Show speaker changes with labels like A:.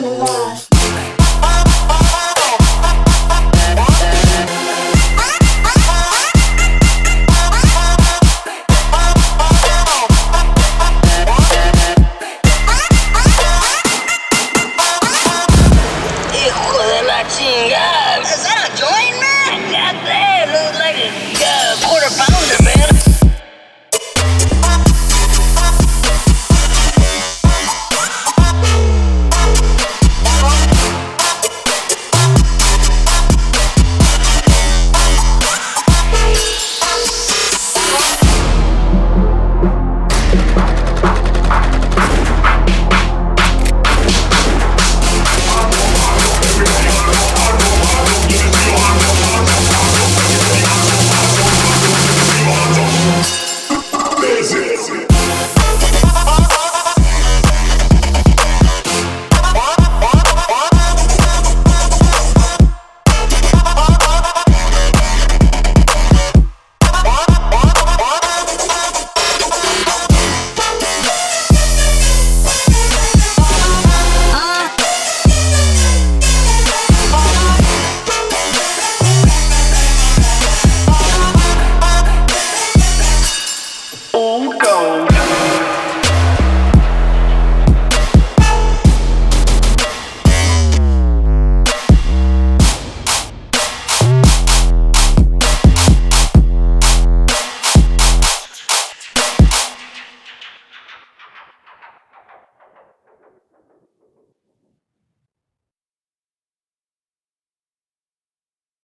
A: más.
B: Hijo de la chinga. gold.